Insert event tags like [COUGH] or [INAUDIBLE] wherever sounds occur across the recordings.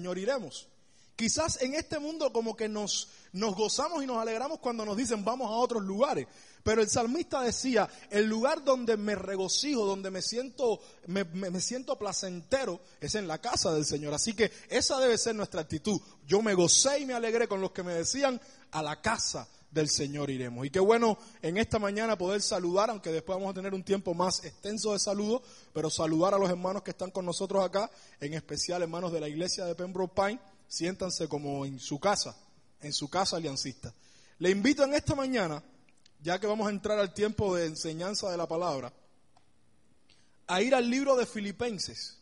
Señor iremos. Quizás en este mundo como que nos, nos gozamos y nos alegramos cuando nos dicen vamos a otros lugares. Pero el salmista decía, el lugar donde me regocijo, donde me siento, me, me, siento placentero, es en la casa del Señor. Así que esa debe ser nuestra actitud. Yo me gocé y me alegré con los que me decían, a la casa del Señor iremos. Y qué bueno en esta mañana poder saludar, aunque después vamos a tener un tiempo más extenso de saludo, pero saludar a los hermanos que están con nosotros acá, en especial hermanos de la iglesia de Pembroke Pine siéntanse como en su casa, en su casa aliancista. Le invito en esta mañana, ya que vamos a entrar al tiempo de enseñanza de la palabra, a ir al libro de Filipenses.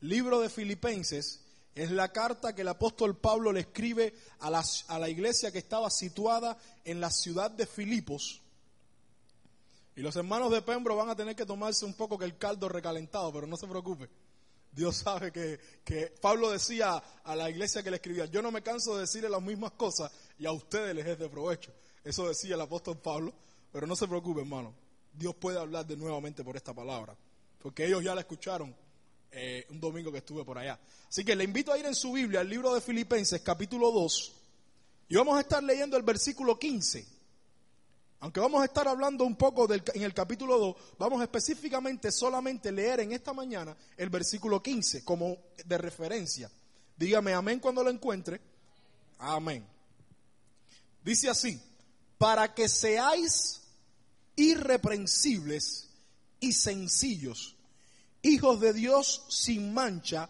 Libro de Filipenses es la carta que el apóstol Pablo le escribe a la, iglesia que estaba situada en la ciudad de Filipos. Y los hermanos de Pembro van a tener que tomarse un poco que el caldo recalentado, pero no se preocupe. Dios [LAUGHS] sabe que, Pablo decía a la iglesia que le escribía, yo no me canso de decirle las mismas cosas y a ustedes les es de provecho. Eso decía el apóstol Pablo, pero no se preocupe, hermano. Dios puede hablar de nuevamente por esta palabra, porque ellos ya la escucharon eh, un domingo que estuve por allá. Así que le invito a ir en su Biblia al libro de Filipenses, capítulo 2, y vamos a estar leyendo el versículo 15. Aunque vamos a estar hablando un poco del, en el capítulo 2, vamos específicamente solamente leer en esta mañana el versículo 15 como de referencia. Dígame amén cuando lo encuentre. Amén. Dice así, para que seáis irreprensibles y sencillos, hijos de Dios sin mancha,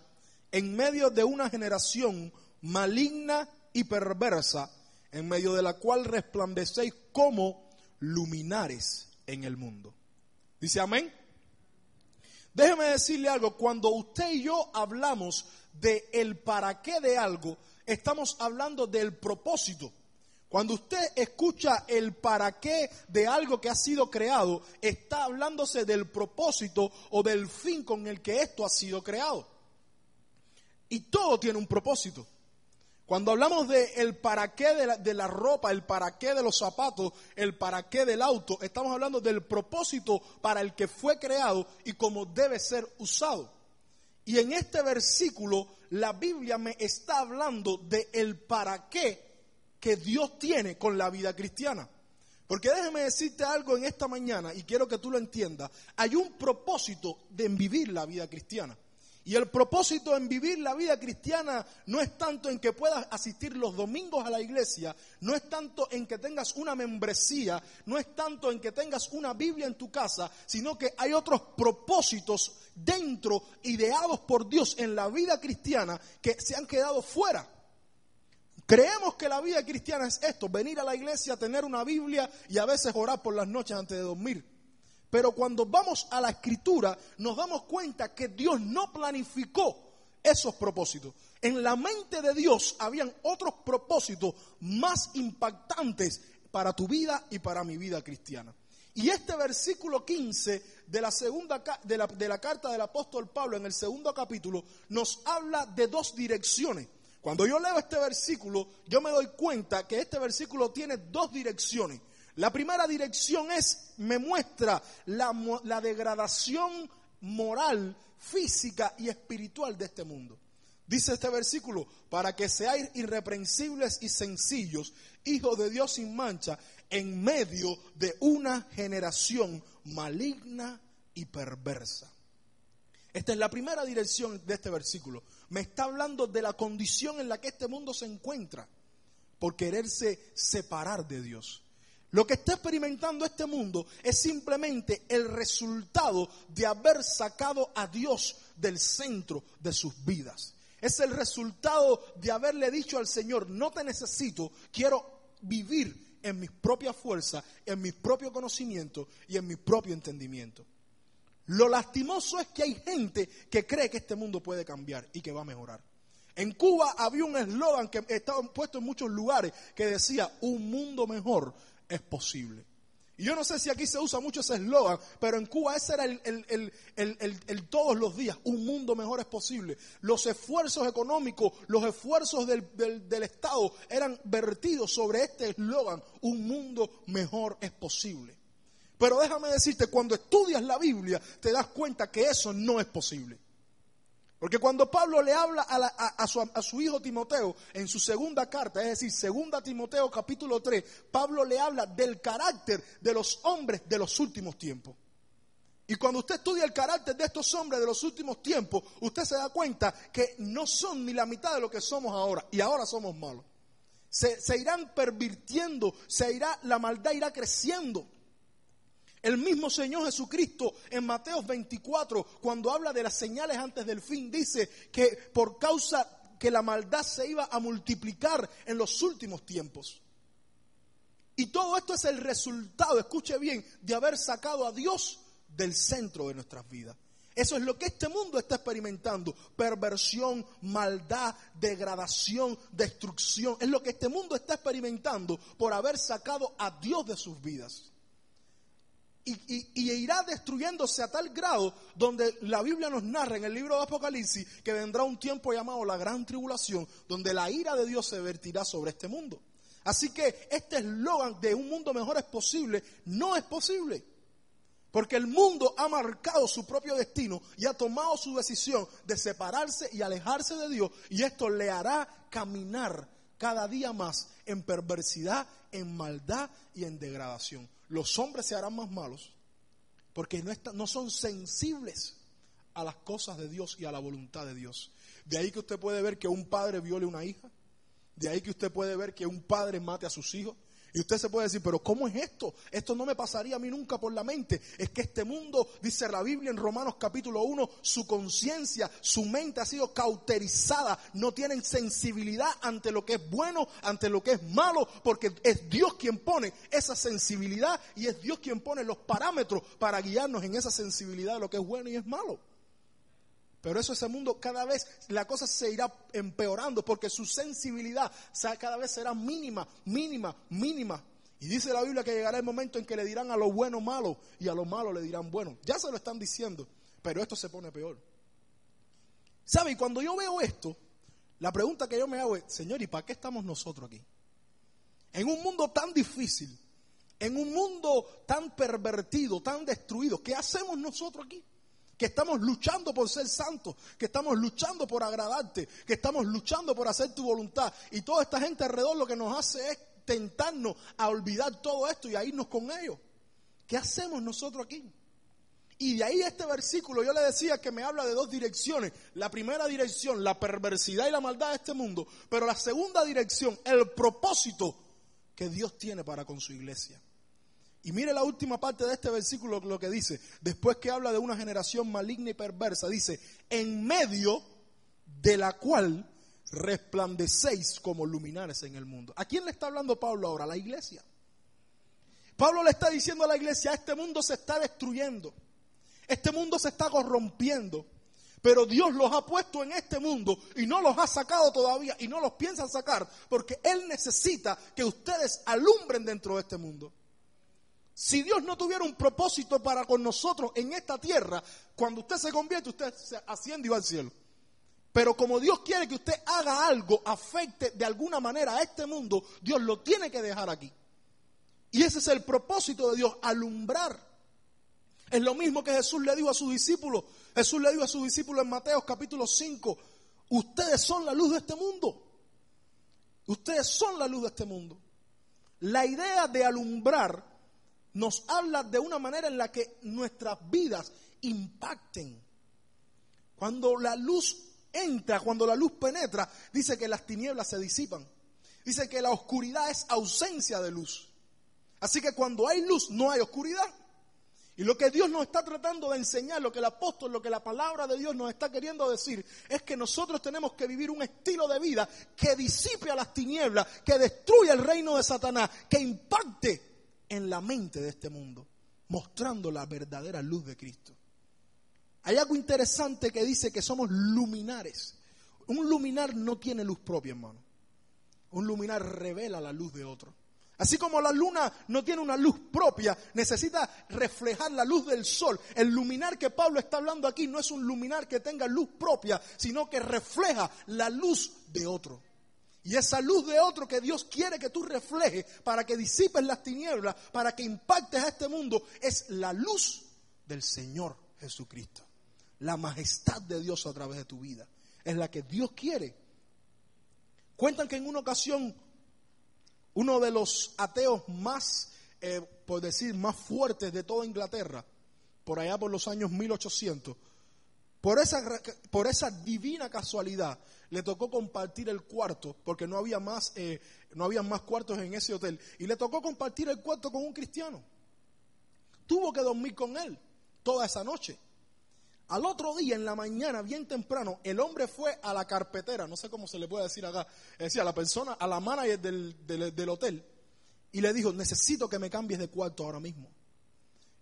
en medio de una generación maligna y perversa, en medio de la cual resplandecéis como luminares en el mundo. Dice amén. Déjeme decirle algo, cuando usted y yo hablamos de el para qué de algo, estamos hablando del propósito. Cuando usted escucha el para qué de algo que ha sido creado, está hablándose del propósito o del fin con el que esto ha sido creado. Y todo tiene un propósito. Cuando hablamos de para qué de la, de la, ropa, el para qué de los zapatos, el para qué del auto, estamos hablando del propósito para el que fue creado y cómo debe ser usado. Y en este versículo la Biblia me está hablando de el para qué que Dios tiene con la vida cristiana. Porque déjeme decirte algo en esta mañana y quiero que tú lo entiendas. Hay un propósito de vivir la vida cristiana. Y el propósito en vivir la vida cristiana no es tanto en que puedas asistir los domingos a la iglesia, no es tanto en que tengas una membresía, no es tanto en que tengas una Biblia en tu casa, sino que hay otros propósitos dentro, ideados por Dios en la vida cristiana, que se han quedado fuera. Creemos que la vida cristiana es esto, venir a la iglesia, tener una Biblia y a veces orar por las noches antes de dormir. Pero cuando vamos a la escritura nos damos cuenta que Dios no planificó esos propósitos. En la mente de Dios habían otros propósitos más impactantes para tu vida y para mi vida cristiana. Y este versículo 15 de la segunda de la, de la carta del apóstol Pablo en el segundo capítulo nos habla de dos direcciones. Cuando yo leo este versículo, yo me doy cuenta que este versículo tiene dos direcciones. La primera dirección es, me muestra la, la degradación moral, física y espiritual de este mundo. Dice este versículo, para que seáis irreprensibles y sencillos, hijos de Dios sin mancha, en medio de una generación maligna y perversa. Esta es la primera dirección de este versículo. Me está hablando de la condición en la que este mundo se encuentra por quererse separar de Dios. Lo que está experimentando este mundo es simplemente el resultado de haber sacado a Dios del centro de sus vidas. Es el resultado de haberle dicho al Señor, no te necesito, quiero vivir en mis propias fuerzas, en mi propio conocimiento y en mi propio entendimiento. Lo lastimoso es que hay gente que cree que este mundo puede cambiar y que va a mejorar. En Cuba había un eslogan que estaba puesto en muchos lugares que decía, un mundo mejor es posible. Y yo no sé si aquí se usa mucho ese eslogan, pero en Cuba ese era el, todos los días, un mundo mejor es posible. Los esfuerzos económicos, los esfuerzos del, del Estado eran vertidos sobre este eslogan, un mundo mejor es posible. Pero déjame decirte, cuando estudias la Biblia te das cuenta que eso no es posible. Porque cuando Pablo le habla a, su, hijo Timoteo en su segunda carta, es decir, segunda Timoteo capítulo 3, Pablo le habla del carácter de los hombres de los últimos tiempos. Y cuando usted estudia el carácter de estos hombres de los últimos tiempos, usted se da cuenta que no son ni la mitad de lo que somos ahora, y ahora somos malos. Se, se irán pervirtiendo, se irá, la maldad irá creciendo. El mismo Señor Jesucristo en Mateo 24, cuando habla de las señales antes del fin, dice que por causa que la maldad se iba a multiplicar en los últimos tiempos. Y todo esto es el resultado, escuche bien, de haber sacado a Dios del centro de nuestras vidas. Eso es lo que este mundo está experimentando. Perversión, maldad, degradación, destrucción. Es lo que este mundo está experimentando por haber sacado a Dios de sus vidas y, irá destruyéndose a tal grado donde la Biblia nos narra en el libro de Apocalipsis que vendrá un tiempo llamado la gran tribulación, donde la ira de Dios se vertirá sobre este mundo. Así que este eslogan de un mundo mejor es posible, no es posible. Porque el mundo ha marcado su propio destino y ha tomado su decisión de separarse y alejarse de Dios. Y esto le hará caminar cada día más en perversidad, en maldad y en degradación los hombres se harán más malos porque no, no son sensibles a las cosas de Dios y a la voluntad de Dios. De ahí que usted puede ver que un padre viole a una hija. De ahí que usted puede ver que un padre mate a sus hijos. Y usted se puede decir, pero ¿cómo es esto? Esto no me pasaría a mí nunca por la mente. Es que este mundo, dice la Biblia en Romanos capítulo 1, su conciencia, su mente ha sido cauterizada. No tienen sensibilidad ante lo que es bueno, ante lo que es malo, porque es Dios quien pone esa sensibilidad y es Dios quien pone los parámetros para guiarnos en esa sensibilidad de lo que es bueno y es malo. Pero eso ese mundo cada vez la cosa se irá empeorando porque su sensibilidad cada vez será mínima, mínima, mínima. Y dice la Biblia que llegará el momento en que le dirán a lo bueno malo y a lo malo le dirán bueno. Ya se lo están diciendo, pero esto se pone peor. ¿Sabe? Y cuando yo veo esto, la pregunta que yo me hago es, Señor, ¿y para qué estamos nosotros aquí? En un mundo tan difícil, en un mundo tan pervertido, tan destruido, ¿qué hacemos nosotros aquí? Que estamos luchando por ser santos, que estamos luchando por agradarte, que estamos luchando por hacer tu voluntad. Y toda esta gente alrededor lo que nos hace es tentarnos a olvidar todo esto y a irnos con ellos. ¿Qué hacemos nosotros aquí? Y de ahí este versículo yo le decía que me habla de dos direcciones. La primera dirección, la perversidad y la maldad de este mundo, pero la segunda dirección, el propósito que Dios tiene para con su iglesia. Y mire la última parte de este versículo lo que dice, después que habla de una generación maligna y perversa, dice, en medio de la cual resplandecéis como luminares en el mundo. ¿A quién le está hablando Pablo ahora? A la iglesia. Pablo le está diciendo a la iglesia, este mundo se está destruyendo, este mundo se está corrompiendo, pero Dios los ha puesto en este mundo y no los ha sacado todavía y no los piensa sacar porque Él necesita que ustedes alumbren dentro de este mundo. Si Dios no tuviera un propósito para con nosotros en esta tierra, cuando usted se convierte, usted se asciende y va al cielo. Pero como Dios quiere que usted haga algo, afecte de alguna manera a este mundo, Dios lo tiene que dejar aquí. Y ese es el propósito de Dios, alumbrar. Es lo mismo que Jesús le dijo a sus discípulos. Jesús le dijo a sus discípulos en Mateo capítulo 5, ustedes son la luz de este mundo. Ustedes son la luz de este mundo. La idea de alumbrar nos habla de una manera en la que nuestras vidas impacten. Cuando la luz entra, cuando la luz penetra, dice que las tinieblas se disipan. Dice que la oscuridad es ausencia de luz. Así que cuando hay luz no hay oscuridad. Y lo que Dios nos está tratando de enseñar, lo que el apóstol, lo que la palabra de Dios nos está queriendo decir, es que nosotros tenemos que vivir un estilo de vida que disipe a las tinieblas, que destruya el reino de Satanás, que impacte en la mente de este mundo, mostrando la verdadera luz de Cristo. Hay algo interesante que dice que somos luminares. Un luminar no tiene luz propia, hermano. Un luminar revela la luz de otro. Así como la luna no tiene una luz propia, necesita reflejar la luz del sol. El luminar que Pablo está hablando aquí no es un luminar que tenga luz propia, sino que refleja la luz de otro. Y esa luz de otro que Dios quiere que tú reflejes para que disipes las tinieblas, para que impactes a este mundo, es la luz del Señor Jesucristo. la majestad de Dios a través de tu vida. Es la que Dios quiere. Cuentan que en una ocasión uno de los ateos más, eh, por decir, más fuertes de toda Inglaterra, por allá por los años 1800, por esa, por esa divina casualidad, le tocó compartir el cuarto, porque no había, más, eh, no había más cuartos en ese hotel, y le tocó compartir el cuarto con un cristiano. Tuvo que dormir con él toda esa noche. Al otro día, en la mañana, bien temprano, el hombre fue a la carpetera, no sé cómo se le puede decir acá, es decir, a la persona, a la manager del, del, hotel, y le dijo, necesito que me cambies de cuarto ahora mismo.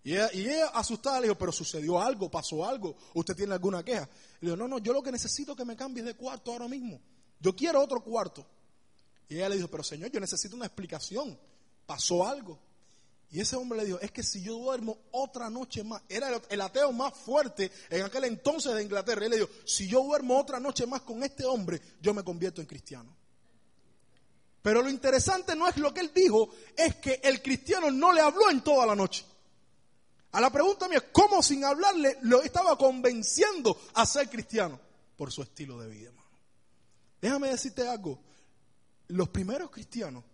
Y ella, asustada le dijo, pero sucedió algo, pasó algo, usted tiene alguna queja. Le dijo, no, no, yo lo que necesito es que me cambies de cuarto ahora mismo. Yo quiero otro cuarto. Y ella le dijo, pero señor, yo necesito una explicación. Pasó algo. Y ese hombre le dijo, es que si yo duermo otra noche más, era el ateo más fuerte en aquel entonces de Inglaterra, y él le dijo, si yo duermo otra noche más con este hombre, yo me convierto en cristiano. Pero lo interesante no es lo que él dijo, es que el cristiano no le habló en toda la noche. A la pregunta mía, ¿cómo sin hablarle lo estaba convenciendo a ser cristiano? Por su estilo de vida, hermano. Déjame decirte algo. Los primeros cristianos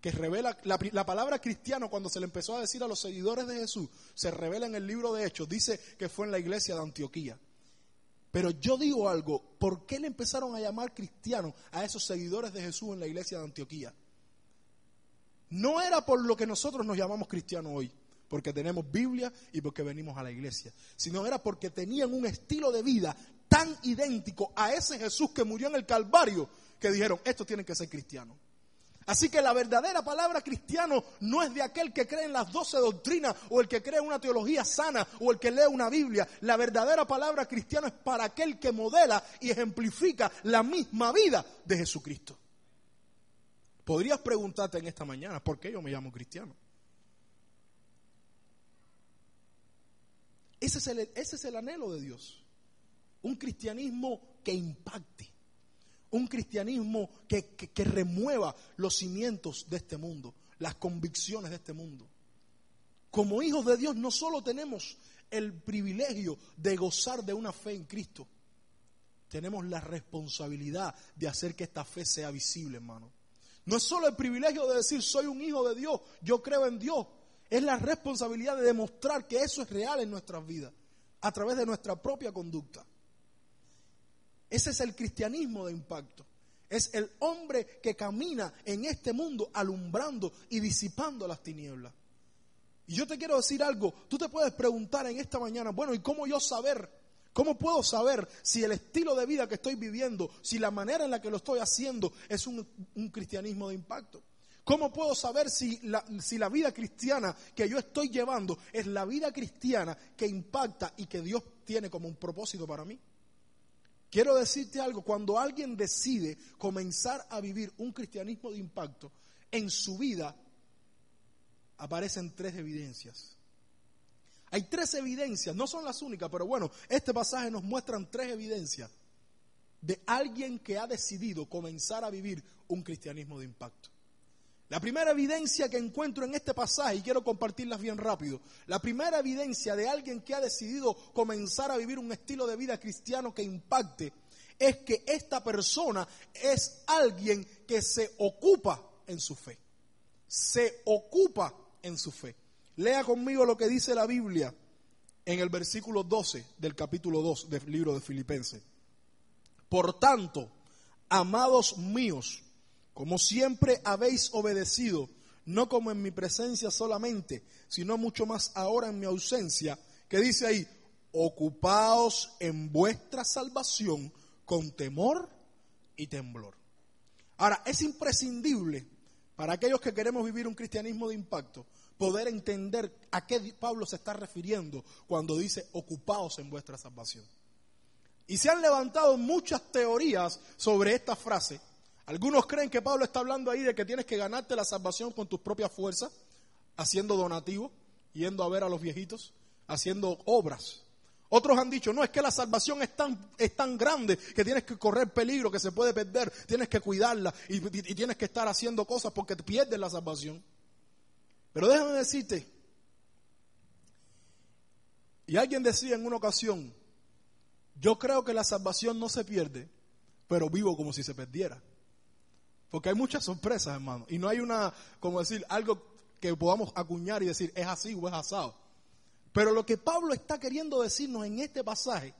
que revela la, palabra cristiano cuando se le empezó a decir a los seguidores de Jesús, se revela en el libro de Hechos, dice que fue en la iglesia de Antioquía. Pero yo digo algo, ¿por qué le empezaron a llamar cristiano a esos seguidores de Jesús en la iglesia de Antioquía? No era por lo que nosotros nos llamamos cristianos hoy, porque tenemos Biblia y porque venimos a la iglesia, sino era porque tenían un estilo de vida tan idéntico a ese Jesús que murió en el Calvario, que dijeron, esto tiene que ser cristiano. Así que la verdadera palabra cristiano no es de aquel que cree en las doce doctrinas o el que cree en una teología sana o el que lee una Biblia. La verdadera palabra cristiano es para aquel que modela y ejemplifica la misma vida de Jesucristo. Podrías preguntarte en esta mañana, ¿por qué yo me llamo cristiano? Ese es el, anhelo de Dios. Un cristianismo que impacte un cristianismo que, remueva los cimientos de este mundo, las convicciones de este mundo. Como hijos de Dios no solo tenemos el privilegio de gozar de una fe en Cristo, tenemos la responsabilidad de hacer que esta fe sea visible, hermano. No es solo el privilegio de decir soy un hijo de Dios, yo creo en Dios, es la responsabilidad de demostrar que eso es real en nuestras vidas, a través de nuestra propia conducta. Ese es el cristianismo de impacto. Es el hombre que camina en este mundo alumbrando y disipando las tinieblas. Y yo te quiero decir algo, tú te puedes preguntar en esta mañana, bueno, ¿y cómo yo saber? ¿Cómo puedo saber si el estilo de vida que estoy viviendo, si la manera en la que lo estoy haciendo es un, cristianismo de impacto? ¿Cómo puedo saber si la, vida cristiana que yo estoy llevando es la vida cristiana que impacta y que Dios tiene como un propósito para mí? Quiero decirte algo, cuando alguien decide comenzar a vivir un cristianismo de impacto, en su vida aparecen tres evidencias. Hay tres evidencias, no son las únicas, pero bueno, este pasaje nos muestra tres evidencias de alguien que ha decidido comenzar a vivir un cristianismo de impacto. La primera evidencia que encuentro en este pasaje, y quiero compartirlas bien rápido, la primera evidencia de alguien que ha decidido comenzar a vivir un estilo de vida cristiano que impacte, es que esta persona es alguien que se ocupa en su fe. Se ocupa en su fe. Lea conmigo lo que dice la Biblia en el versículo 12 del capítulo 2 del libro de Filipenses. Por tanto, amados míos, como siempre habéis obedecido, no como en mi presencia solamente, sino mucho más ahora en mi ausencia, que dice ahí, ocupaos en vuestra salvación con temor y temblor. Ahora, es imprescindible para aquellos que queremos vivir un cristianismo de impacto, poder entender a qué Pablo se está refiriendo cuando dice ocupaos en vuestra salvación. Y se han levantado muchas teorías sobre esta frase, algunos creen que Pablo está hablando ahí de que tienes que ganarte la salvación con tus propias fuerzas, haciendo donativos, yendo a ver a los viejitos, haciendo obras. Otros han dicho, no, es que la salvación es tan, es tan grande que tienes que correr peligro, que se puede perder, tienes que cuidarla y, y tienes que estar haciendo cosas porque te pierdes la salvación. Pero déjame decirte, y alguien decía en una ocasión Yo creo que la salvación no se pierde, pero vivo como si se perdiera. Porque hay muchas sorpresas, hermano. Y no hay una, como decir, algo que podamos acuñar y decir, es así o es asado. Pero lo que Pablo está queriendo decirnos en este pasaje,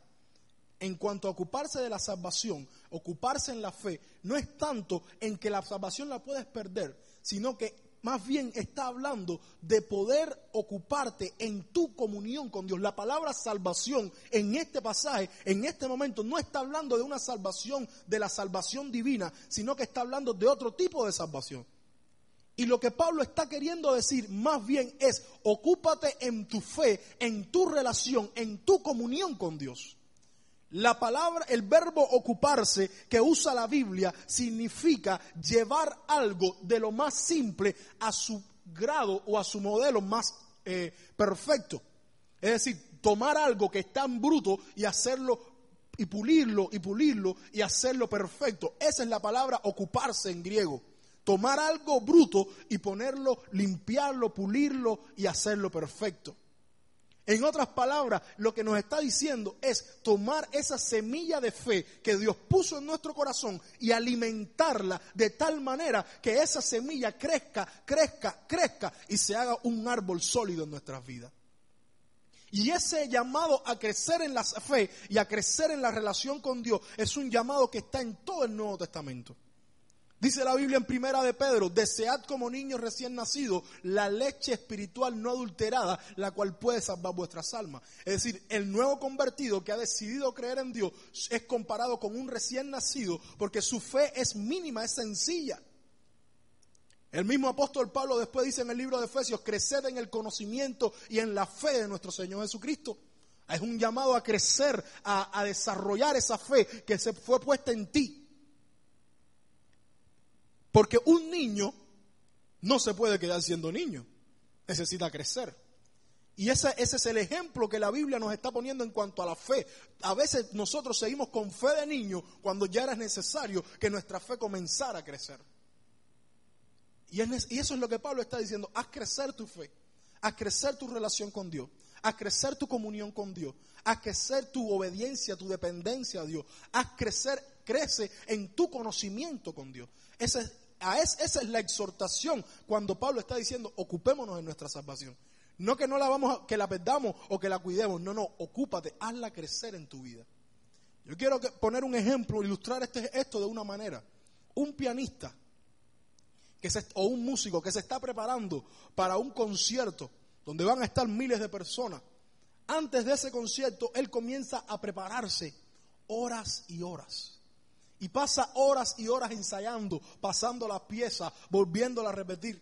en cuanto a ocuparse de la salvación, ocuparse en la fe, no es tanto en que la salvación la puedes perder, sino que más bien está hablando de poder ocuparte en tu comunión con Dios. La palabra salvación en este pasaje, en este momento, no está hablando de una salvación, de la salvación divina, sino que está hablando de otro tipo de salvación. Y lo que Pablo está queriendo decir más bien es, ocúpate en tu fe, en tu relación, en tu comunión con Dios. La palabra, el verbo ocuparse que usa la Biblia significa llevar algo de lo más simple a su grado o a su modelo más eh, perfecto. Es decir, tomar algo que está en bruto y hacerlo y pulirlo y pulirlo y hacerlo perfecto. Esa es la palabra ocuparse en griego. Tomar algo bruto y ponerlo, limpiarlo, pulirlo y hacerlo perfecto. En otras palabras, lo que nos está diciendo es tomar esa semilla de fe que Dios puso en nuestro corazón y alimentarla de tal manera que esa semilla crezca, crezca, crezca y se haga un árbol sólido en nuestras vidas. Y ese llamado a crecer en la fe y a crecer en la relación con Dios es un llamado que está en todo el Nuevo Testamento. Dice la Biblia en primera de Pedro, desead como niños recién nacidos la leche espiritual no adulterada, la cual puede salvar vuestras almas. Es decir, el nuevo convertido que ha decidido creer en Dios es comparado con un recién nacido porque su fe es mínima, es sencilla. El mismo apóstol Pablo después dice en el libro de Efesios, creced en el conocimiento y en la fe de nuestro Señor Jesucristo. Es un llamado a crecer, a, a desarrollar esa fe que se fue puesta en ti. Porque un niño no se puede quedar siendo niño, necesita crecer. Y ese, ese, es el ejemplo que la Biblia nos está poniendo en cuanto a la fe. A veces nosotros seguimos con fe de niño cuando ya era necesario que nuestra fe comenzara a crecer. Y, y eso es lo que Pablo está diciendo, haz crecer tu fe, haz crecer tu relación con Dios, haz crecer tu comunión con Dios, haz crecer tu obediencia, tu dependencia a Dios, haz crecer, crece en tu conocimiento con Dios. Ese es esa es la exhortación cuando Pablo está diciendo, ocupémonos de nuestra salvación. No que no la vamos a, que la perdamos o que la cuidemos, no, no, ocúpate, hazla crecer en tu vida. Yo quiero poner un ejemplo, ilustrar este, esto de una manera. Un pianista que o un músico que se está preparando para un concierto donde van a estar miles de personas. Antes de ese concierto, él comienza a prepararse horas y horas y pasa horas y horas ensayando, pasando las piezas, volviéndola a repetir.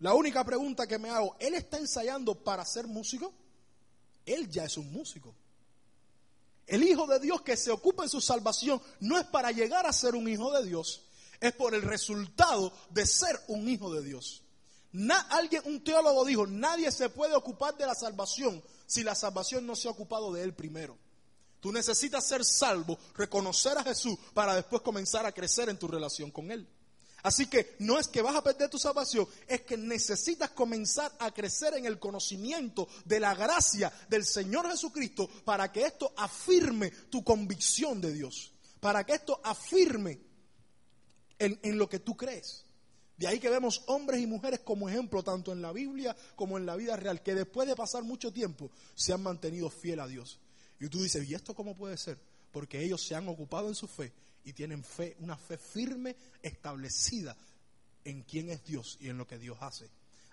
La única pregunta que me hago, ¿él está ensayando para ser músico? Él ya es un músico. El Hijo de Dios que se ocupa en su salvación no es para llegar a ser un hijo de Dios, es por el resultado de ser un hijo de Dios. alguien, un teólogo dijo, nadie se puede ocupar de la salvación si la salvación no se ha ocupado de él primero. Tú necesitas ser salvo, reconocer a Jesús para después comenzar a crecer en tu relación con Él. Así que no es que vas a perder tu salvación, es que necesitas comenzar a crecer en el conocimiento de la gracia del Señor Jesucristo para que esto afirme tu convicción de Dios, para que esto afirme en, en lo que tú crees. De ahí que vemos hombres y mujeres como ejemplo, tanto en la Biblia como en la vida real, que después de pasar mucho tiempo se han mantenido fiel a Dios. Y tú dices, ¿y esto cómo puede ser? Porque ellos se han ocupado en su fe y tienen fe, una fe firme, establecida en quién es Dios y en lo que Dios hace.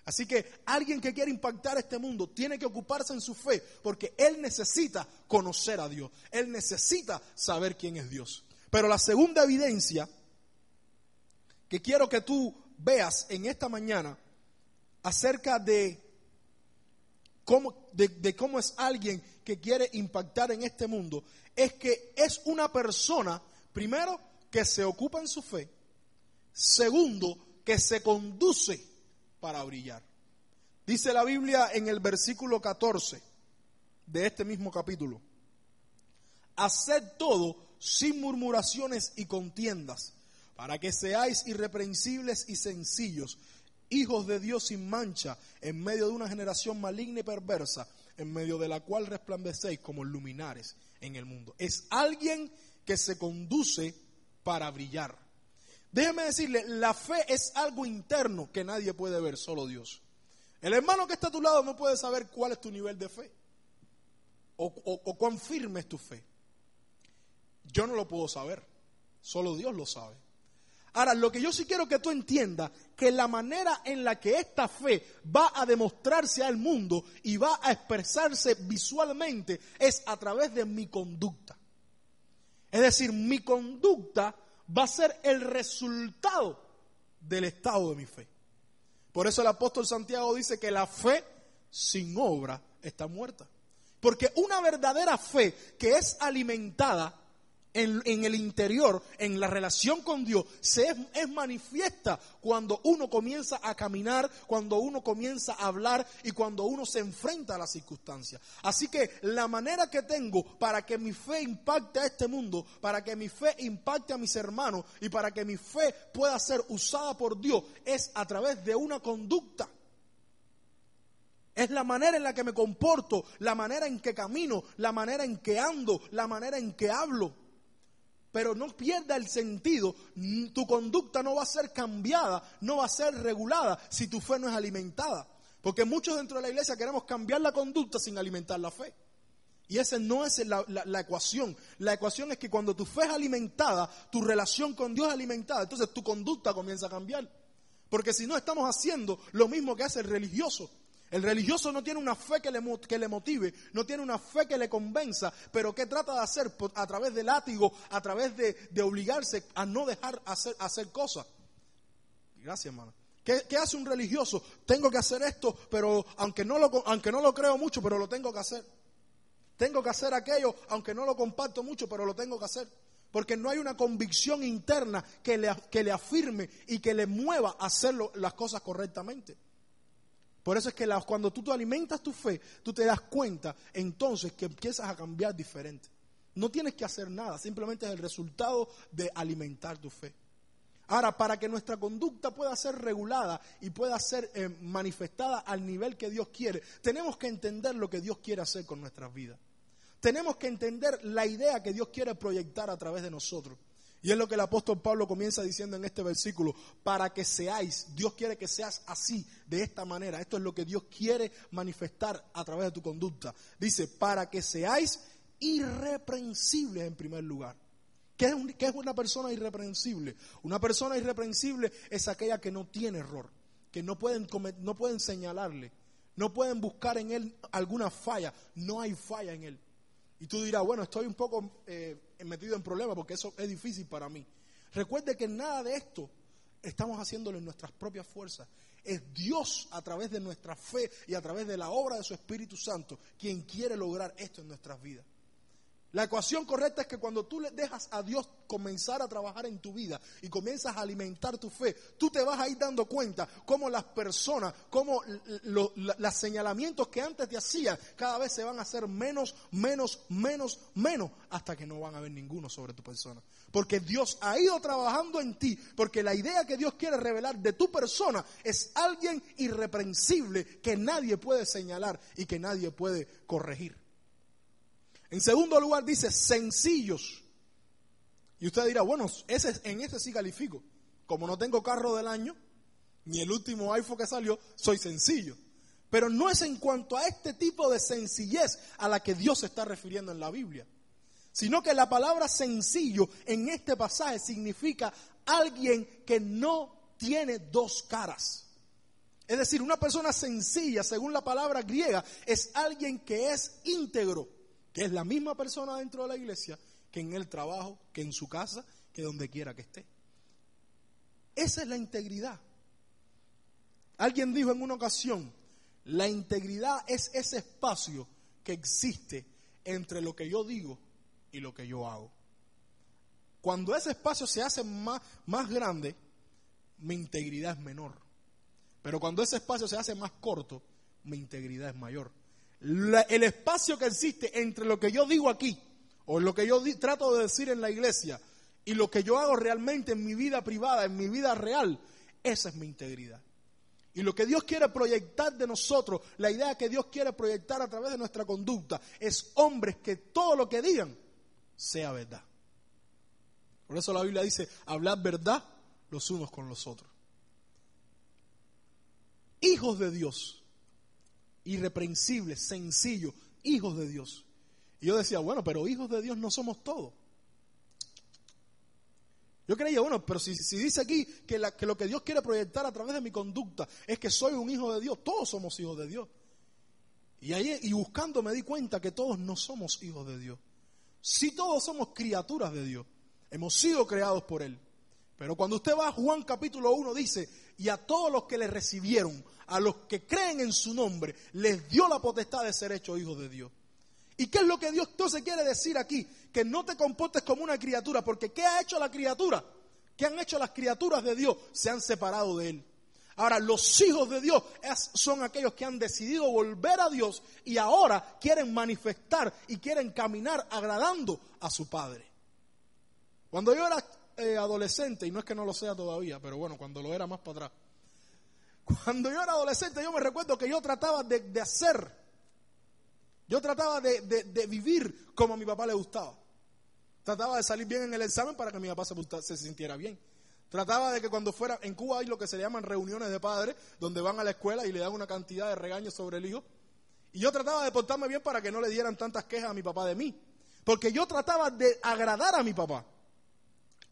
Así que alguien que quiere impactar este mundo tiene que ocuparse en su fe porque él necesita conocer a Dios, él necesita saber quién es Dios. Pero la segunda evidencia que quiero que tú veas en esta mañana acerca de cómo, de cómo es alguien que quiere impactar en este mundo es que es una persona, primero, que se ocupa en su fe, segundo, que se conduce para brillar. Dice la Biblia en el versículo 14 de este mismo capítulo, haced todo sin murmuraciones y contiendas, para que seáis irreprensibles y sencillos, hijos de Dios sin mancha, en medio de una generación maligna y perversa, en medio de la cual resplandecéis como luminares en el mundo. Es alguien que se conduce para brillar. Déjeme decirle, la fe es algo interno que nadie puede ver, solo Dios. El hermano que está a tu lado no puede saber cuál es tu nivel de fe o, o cuán firme es tu fe. Yo no lo puedo saber, solo Dios lo sabe. Ahora, lo que yo sí quiero que tú entiendas, que la manera en la que esta fe va a demostrarse al mundo y va a expresarse visualmente es a través de mi conducta. Es decir, mi conducta va a ser el resultado del estado de mi fe. Por eso el apóstol Santiago dice que la fe sin obra está muerta. Porque una verdadera fe que es alimentada en, el interior, en la relación con Dios, se es, es, manifiesta cuando uno comienza a caminar, cuando uno comienza a hablar y cuando uno se enfrenta a las circunstancias. Así que la manera que tengo para que mi fe impacte a este mundo, para que mi fe impacte a mis hermanos y para que mi fe pueda ser usada por Dios es a través de una conducta. Es la manera en la que me comporto, la manera en que camino, la manera en que ando, la manera en que hablo pero no pierda el sentido. Tu conducta no va a ser cambiada, no va a ser regulada si tu fe no es alimentada. Porque muchos dentro de la iglesia queremos cambiar la conducta sin alimentar la fe. Y esa no es la, la, ecuación. La ecuación es que cuando tu fe es alimentada, tu relación con Dios es alimentada, entonces tu conducta comienza a cambiar. Porque si no estamos haciendo lo mismo que hace el religioso. El religioso no tiene una fe que le, que le, motive, no tiene una fe que le convenza, pero ¿qué trata de hacer? A través de látigo, a través de, obligarse a no dejar hacer, cosas. Gracias, hermano. ¿Qué, hace un religioso? Tengo que hacer esto, pero aunque no, lo, aunque no lo creo mucho, pero lo tengo que hacer. Tengo que hacer aquello, aunque no lo comparto mucho, pero lo tengo que hacer. Porque no hay una convicción interna que le, que le afirme y que le mueva a hacer las cosas correctamente. Por eso es que cuando tú, alimentas tu fe, tú te das cuenta entonces que empiezas a cambiar diferente. No tienes que hacer nada, simplemente es el resultado de alimentar tu fe. Ahora, para que nuestra conducta pueda ser regulada y pueda ser eh, manifestada al nivel que Dios quiere, tenemos que entender lo que Dios quiere hacer con nuestras vidas. Tenemos que entender la idea que Dios quiere proyectar a través de nosotros. Y es lo que el apóstol Pablo comienza diciendo en este versículo, para que seáis, Dios quiere que seas así, de esta manera. Esto es lo que Dios quiere manifestar a través de tu conducta. Dice, para que seáis irreprensibles en primer lugar. ¿Qué es, ¿Qué es una persona irreprensible? Una persona irreprensible es aquella que no tiene error, que no pueden, no pueden señalarle, no pueden buscar en él alguna falla, no hay falla en él. Y tú dirás, bueno, estoy un poco eh, metido en problemas porque eso es difícil para mí. Recuerde que nada de esto estamos haciéndolo en nuestras propias fuerzas. Es Dios a través de nuestra fe y a través de la obra de su Espíritu Santo quien quiere lograr esto en nuestras vidas. La ecuación correcta es que cuando tú le dejas a Dios comenzar a trabajar en tu vida y comienzas a alimentar tu fe, tú te vas a ir dando cuenta cómo las personas, cómo los señalamientos que antes te hacían, cada vez se van a hacer menos, menos, menos, menos, hasta que no van a haber ninguno sobre tu persona. Porque Dios ha ido trabajando en ti, porque la idea que Dios quiere revelar de tu persona es alguien irreprensible que nadie puede señalar y que nadie puede corregir. En segundo lugar dice sencillos. Y usted dirá, bueno, ese, en ese sí califico. Como no tengo carro del año, ni el último iPhone que salió, soy sencillo. Pero no es en cuanto a este tipo de sencillez a la que Dios se está refiriendo en la Biblia, sino que la palabra sencillo en este pasaje significa alguien que no tiene dos caras. Es decir, una persona sencilla, según la palabra griega, es alguien que es íntegro, que es la misma persona dentro de la iglesia que en el trabajo, que en su casa, que donde quiera que esté. Esa es la integridad. Alguien dijo en una ocasión, la integridad es ese espacio que existe entre lo que yo digo y lo que yo hago. Cuando ese espacio se hace más, más grande, mi integridad es menor. Pero cuando ese espacio se hace más corto, mi integridad es mayor el espacio que existe entre lo que yo digo aquí o lo que yo trato de decir en la iglesia y lo que yo hago realmente en mi vida privada, en mi vida real, esa es mi integridad. Y lo que Dios quiere proyectar de nosotros, la idea que Dios quiere proyectar a través de nuestra conducta, es hombres que todo lo que digan sea verdad. Por eso la Biblia dice, hablad verdad los unos con los otros. Hijos de Dios, irreprensibles, sencillos, hijos de Dios. Y yo decía, bueno, pero hijos de Dios no somos todos. Yo creía, bueno, pero si, dice aquí que, que, lo que Dios quiere proyectar a través de mi conducta es que soy un hijo de Dios, todos somos hijos de Dios. Y, ahí, y buscando me di cuenta que todos no somos hijos de Dios. Sí todos somos criaturas de Dios, hemos sido creados por Él. Pero cuando usted va a Juan capítulo 1 dice, y a todos los que le recibieron, a los que creen en su nombre, les dio la potestad de ser hechos hijos de Dios. ¿Y qué es lo que Dios entonces quiere decir aquí? Que no te comportes como una criatura, porque ¿qué ha hecho la criatura? ¿Qué han hecho las criaturas de Dios? Se han separado de Él. Ahora, los hijos de Dios son aquellos que han decidido volver a Dios y ahora quieren manifestar y quieren caminar agradando a su Padre. Cuando yo era eh, adolescente, y no es que no lo sea todavía, pero bueno, cuando lo era más para atrás, cuando yo era adolescente yo me recuerdo que yo trataba de hacer yo trataba de, vivir como a mi papá le gustaba. Trataba de salir bien en el examen para que mi papá se, sintiera bien. Trataba de que cuando fuera, en Cuba hay lo que se llaman reuniones de padres, donde van a la escuela y le dan una cantidad de regaños sobre el hijo. Y yo trataba de portarme bien para que no le dieran tantas quejas a mi papá de mí. Porque yo trataba de agradar a mi papá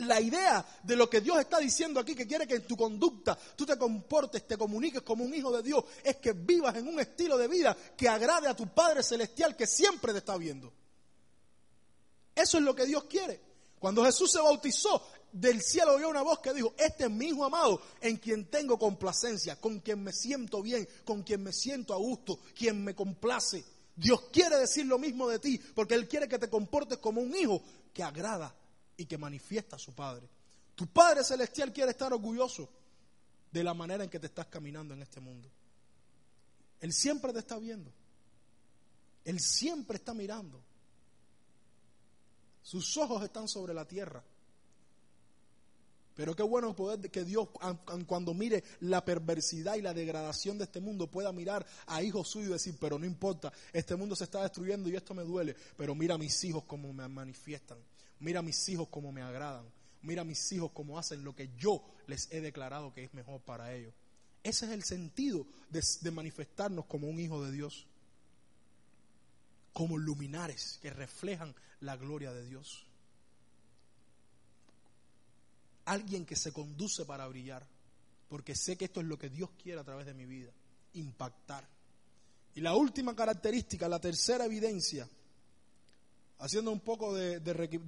la idea de lo que Dios está diciendo aquí, que quiere que en tu conducta tú te comportes, te comuniques como un hijo de Dios, es que vivas en un estilo de vida que agrade a tu Padre Celestial que siempre te está viendo. Eso es lo que Dios quiere. Cuando Jesús se bautizó, del cielo oyó una voz que dijo, este es mi Hijo amado, en quien tengo complacencia, con quien me siento bien, con quien me siento a gusto, quien me complace. Dios quiere decir lo mismo de ti, porque Él quiere que te comportes como un hijo que agrada y que manifiesta a su Padre. Tu Padre Celestial quiere estar orgulloso de la manera en que te estás caminando en este mundo. Él siempre te está viendo. Él siempre está mirando. Sus ojos están sobre la tierra. Pero qué bueno poder que Dios, cuando mire la perversidad y la degradación de este mundo, pueda mirar a hijos suyos y decir, pero no importa, este mundo se está destruyendo y esto me duele, pero mira a mis hijos como me manifiestan. Mira a mis hijos como me agradan. Mira a mis hijos como hacen lo que yo les he declarado que es mejor para ellos. Ese es el sentido de, manifestarnos como un hijo de Dios. Como luminares que reflejan la gloria de Dios. Alguien que se conduce para brillar. Porque sé que esto es lo que Dios quiere a través de mi vida. Impactar. Y la última característica, la tercera evidencia haciendo un poco de,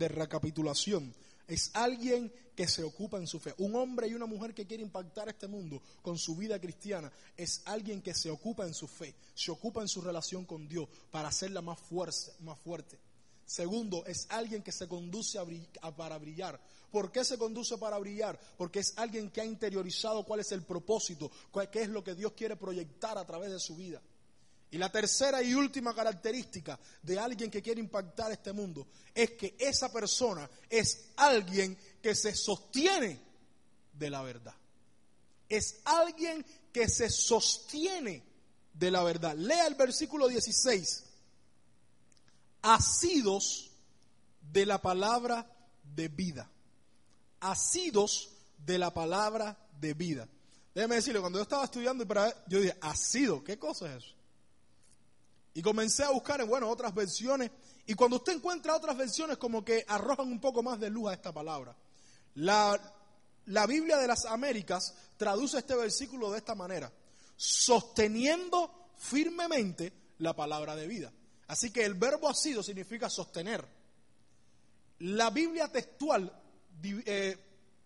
recapitulación, es alguien que se ocupa en su fe. Un hombre y una mujer que quiere impactar este mundo con su vida cristiana es alguien que se ocupa en su fe, se ocupa en su relación con Dios para hacerla más, más fuerte. Segundo, es alguien que se conduce para brillar. ¿Por qué se conduce para brillar? Porque es alguien que ha interiorizado cuál es el propósito, qué es lo que Dios quiere proyectar a través de su vida. Y la tercera y última característica de alguien que quiere impactar este mundo es que esa persona es alguien que se sostiene de la verdad. Es alguien que se sostiene de la verdad. Lea el versículo 16. Asidos de la palabra de vida. Asidos de la palabra de vida. Déjeme decirle, cuando yo estaba estudiando, yo dije, asido, ¿qué cosa es eso? Y comencé a buscar en, bueno, otras versiones. Y cuando usted encuentra otras versiones, como que arrojan un poco más de luz a esta palabra. La, Biblia de las Américas traduce este versículo de esta manera. Sosteniendo firmemente la palabra de vida. Así que el verbo asido significa sostener. La Biblia textual eh,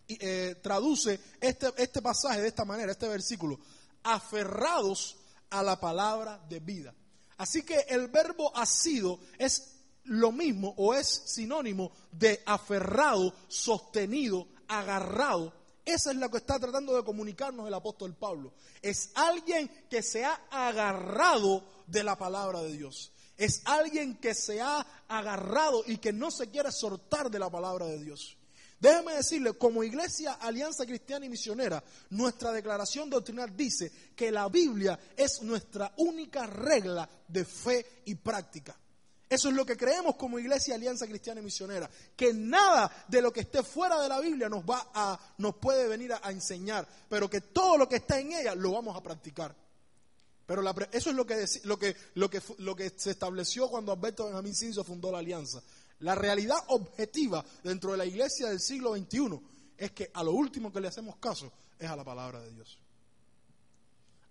eh, traduce este, este pasaje de esta manera, este versículo, aferrados a la palabra de vida. Así que el verbo asido es lo mismo o es sinónimo de aferrado, sostenido, agarrado. Esa es lo que está tratando de comunicarnos el apóstol Pablo. Es alguien que se ha agarrado de la palabra de Dios. Es alguien que se ha agarrado y que no se quiere soltar de la palabra de Dios. Déjeme decirle, como iglesia Alianza Cristiana y Misionera, nuestra declaración doctrinal dice que la Biblia es nuestra única regla de fe y práctica. Eso es lo que creemos como iglesia Alianza Cristiana y Misionera, que nada de lo que esté fuera de la Biblia nos va a nos puede venir a, enseñar, pero que todo lo que está en ella lo vamos a practicar. Pero eso es lo que, lo, que, lo, que, lo que se estableció cuando Alberto Benjamín Cinzo fundó la alianza. La realidad objetiva dentro de la iglesia del siglo XXI es que a lo último que le hacemos caso es a la palabra de Dios.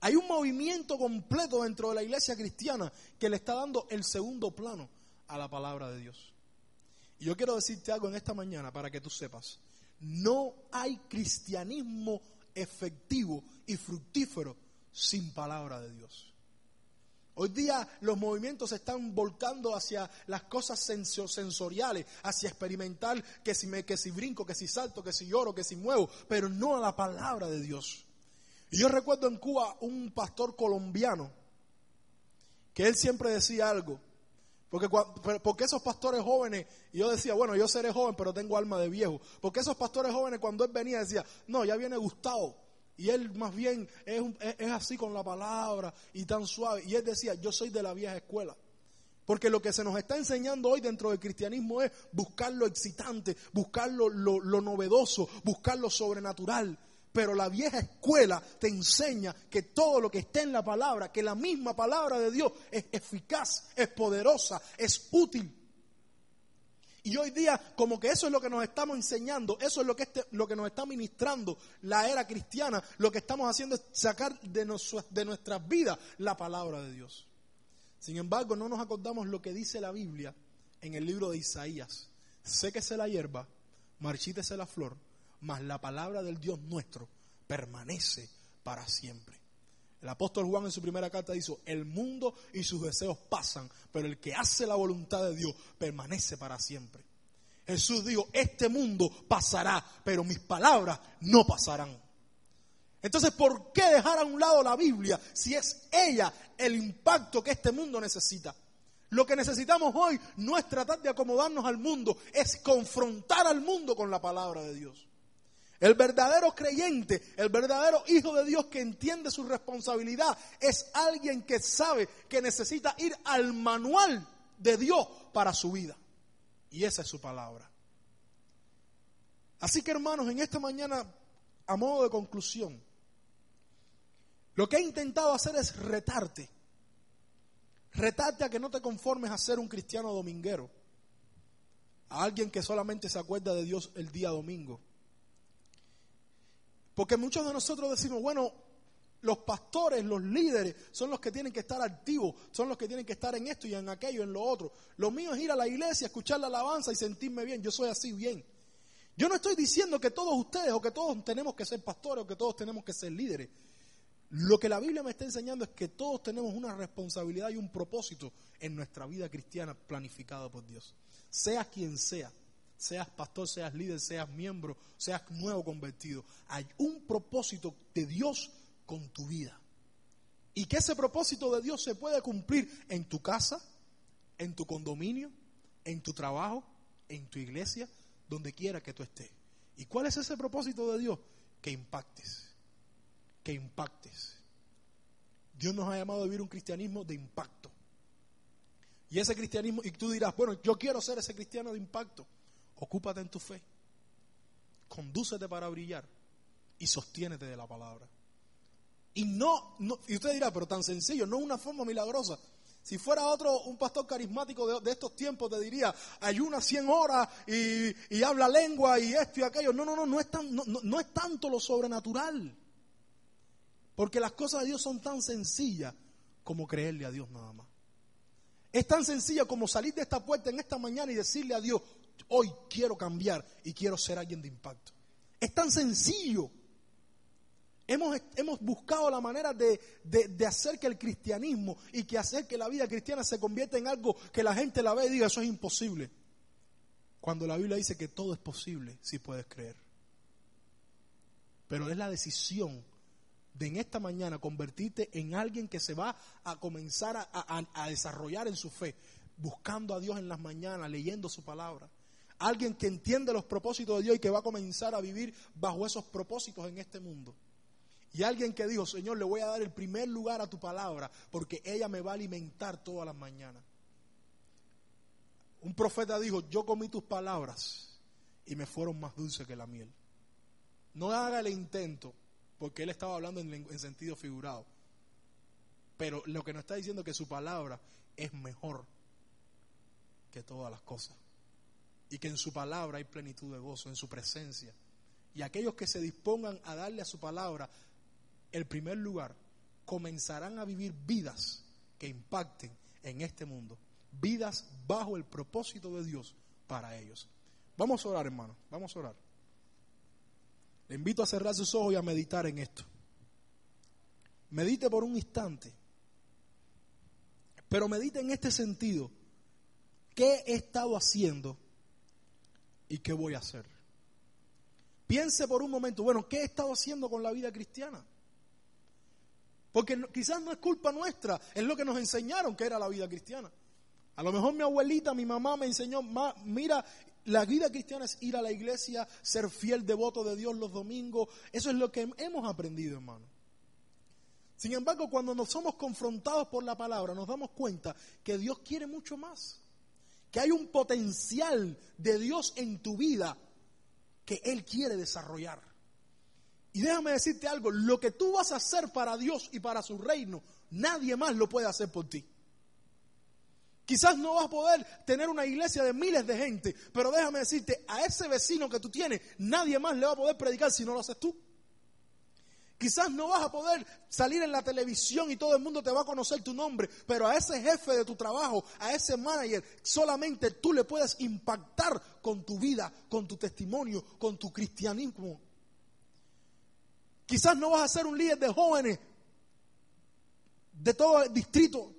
Hay un movimiento completo dentro de la iglesia cristiana que le está dando el segundo plano a la palabra de Dios. Y yo quiero decirte algo en esta mañana para que tú sepas. No hay cristianismo efectivo y fructífero sin palabra de Dios. Hoy día los movimientos se están volcando hacia las cosas sensoriales, hacia experimentar que si, me, que si brinco, que si salto, que si lloro, que si muevo, pero no a la palabra de Dios. Y yo recuerdo en Cuba un pastor colombiano que él siempre decía algo, porque, porque esos pastores jóvenes, y yo decía, bueno, yo seré joven, pero tengo alma de viejo, porque esos pastores jóvenes cuando él venía decía, no, ya viene Gustavo, y él más bien es, es, así con la palabra y tan suave. Y él decía, yo soy de la vieja escuela. Porque lo que se nos está enseñando hoy dentro del cristianismo es buscar lo excitante, buscar lo, lo, novedoso, buscar lo sobrenatural. Pero la vieja escuela te enseña que todo lo que está en la palabra, que la misma palabra de Dios es eficaz, es poderosa, es útil y hoy día, como que eso es lo que nos estamos enseñando, eso es lo que, este, lo que nos está ministrando la era cristiana, lo que estamos haciendo es sacar de, de nuestras vidas la palabra de Dios. Sin embargo, no nos acordamos lo que dice la Biblia en el libro de Isaías. Séquese la hierba, marchítese la flor, mas la palabra del Dios nuestro permanece para siempre. El apóstol Juan en su primera carta dijo, el mundo y sus deseos pasan, pero el que hace la voluntad de Dios permanece para siempre. Jesús dijo, este mundo pasará, pero mis palabras no pasarán. Entonces, ¿por qué dejar a un lado la Biblia si es ella el impacto que este mundo necesita? Lo que necesitamos hoy no es tratar de acomodarnos al mundo, es confrontar al mundo con la palabra de Dios. El verdadero creyente, el verdadero hijo de Dios que entiende su responsabilidad, es alguien que sabe que necesita ir al manual de Dios para su vida. Y esa es su palabra. Así que hermanos, en esta mañana, a modo de conclusión, lo que he intentado hacer es retarte. Retarte a que no te conformes a ser un cristiano dominguero. A alguien que solamente se acuerda de Dios el día domingo porque muchos de nosotros decimos, bueno, los pastores, los líderes, son los que tienen que estar activos, son los que tienen que estar en esto y en aquello, en lo otro. Lo mío es ir a la iglesia, escuchar la alabanza y sentirme bien. Yo soy así bien. Yo no estoy diciendo que todos ustedes o que todos tenemos que ser pastores o que todos tenemos que ser líderes. Lo que la Biblia me está enseñando es que todos tenemos una responsabilidad y un propósito en nuestra vida cristiana planificado por Dios. Sea quien sea seas pastor, seas líder, seas miembro, seas nuevo convertido. Hay un propósito de Dios con tu vida. Y que ese propósito de Dios se puede cumplir en tu casa, en tu condominio, en tu trabajo, en tu iglesia, donde quiera que tú estés. ¿Y cuál es ese propósito de Dios? Que impactes, que impactes. Dios nos ha llamado a vivir un cristianismo de impacto. Y ese cristianismo, y tú dirás, bueno, yo quiero ser ese cristiano de impacto. Ocúpate en tu fe. Condúcete para brillar y sostiénete de la palabra. Y no, y usted dirá, pero tan sencillo, no una forma milagrosa. Si fuera otro, un pastor carismático de, estos tiempos, te diría, ayuna 100 horas y, habla lengua y esto y aquello. No, no, no, no es, tan, no, no es tanto lo sobrenatural. Porque las cosas de Dios son tan sencillas como creerle a Dios nada más. Es tan sencilla como salir de esta puerta en esta mañana y decirle a Dios, hoy quiero cambiar y quiero ser alguien de impacto. Es tan sencillo. Hemos, hemos buscado la manera de, de, hacer que el cristianismo y que hacer que la vida cristiana se convierta en algo que la gente la ve y diga, eso es imposible. Cuando la Biblia dice que todo es posible si puedes creer. Pero es la decisión de en esta mañana convertirte en alguien que se va a comenzar a, a desarrollar en su fe, buscando a Dios en las mañanas, leyendo su palabra Alguien que entiende los propósitos de Dios y que va a comenzar a vivir bajo esos propósitos en este mundo. Y alguien que dijo, Señor, le voy a dar el primer lugar a tu palabra porque ella me va a alimentar todas las mañanas. Un profeta dijo, yo comí tus palabras y me fueron más dulces que la miel. No haga el intento, porque él estaba hablando en, sentido figurado. Pero lo que nos está diciendo es que su palabra es mejor que todas las cosas. Y que en su palabra hay plenitud de gozo, en su presencia. Y aquellos que se dispongan a darle a su palabra el primer lugar, comenzarán a vivir vidas que impacten en este mundo vidas bajo el propósito de Dios para ellos. Vamos a orar, hermano, vamos a orar. Le invito a cerrar sus ojos y a meditar en esto. Medite por un instante, pero medite en este sentido. ¿Qué he estado haciendo y qué voy a hacer? Piense por un momento, bueno, ¿qué he estado haciendo con la vida cristiana? Porque quizás no es culpa nuestra, es lo que nos enseñaron que era la vida cristiana. A lo mejor mi abuelita, mi mamá me enseñó, mira, la vida cristiana es ir a la iglesia, ser fiel devoto de Dios los domingos. Eso es lo que hemos aprendido, hermano. Sin embargo, cuando nos somos confrontados por la palabra, nos damos cuenta que Dios quiere mucho más. Que hay un potencial de Dios en tu vida que Él quiere desarrollar. Y déjame decirte algo, lo que tú vas a hacer para Dios y para su reino, nadie más lo puede hacer por ti. Quizás no vas a poder tener una iglesia de miles de gente, pero déjame decirte, a ese vecino que tú tienes, nadie más le va a poder predicar si no lo haces tú. Quizás no vas a poder salir en la televisión y todo el mundo te va a conocer tu nombre, pero a ese jefe de tu trabajo, a ese manager, solamente tú le puedes impactar con tu vida, con tu testimonio, con tu cristianismo. Quizás no vas a ser un líder de jóvenes de todo el distrito,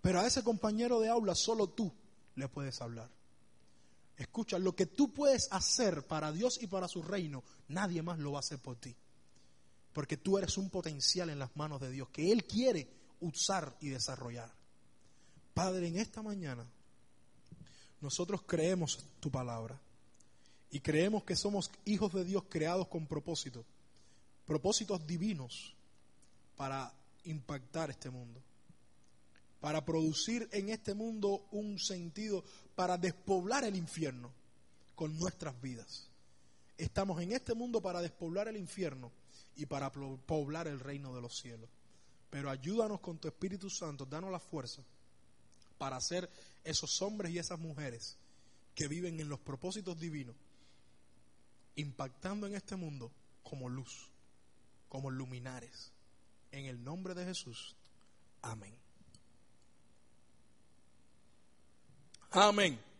pero a ese compañero de aula solo tú le puedes hablar. Escucha, lo que tú puedes hacer para Dios y para su reino, nadie más lo va a hacer por ti. Porque tú eres un potencial en las manos de Dios que Él quiere usar y desarrollar. Padre, en esta mañana nosotros creemos tu palabra y creemos que somos hijos de Dios creados con propósito, propósitos divinos para impactar este mundo para producir en este mundo un sentido, para despoblar el infierno con nuestras vidas. Estamos en este mundo para despoblar el infierno y para poblar el reino de los cielos. Pero ayúdanos con tu Espíritu Santo, danos la fuerza para ser esos hombres y esas mujeres que viven en los propósitos divinos, impactando en este mundo como luz, como luminares. En el nombre de Jesús. Amén. Amén.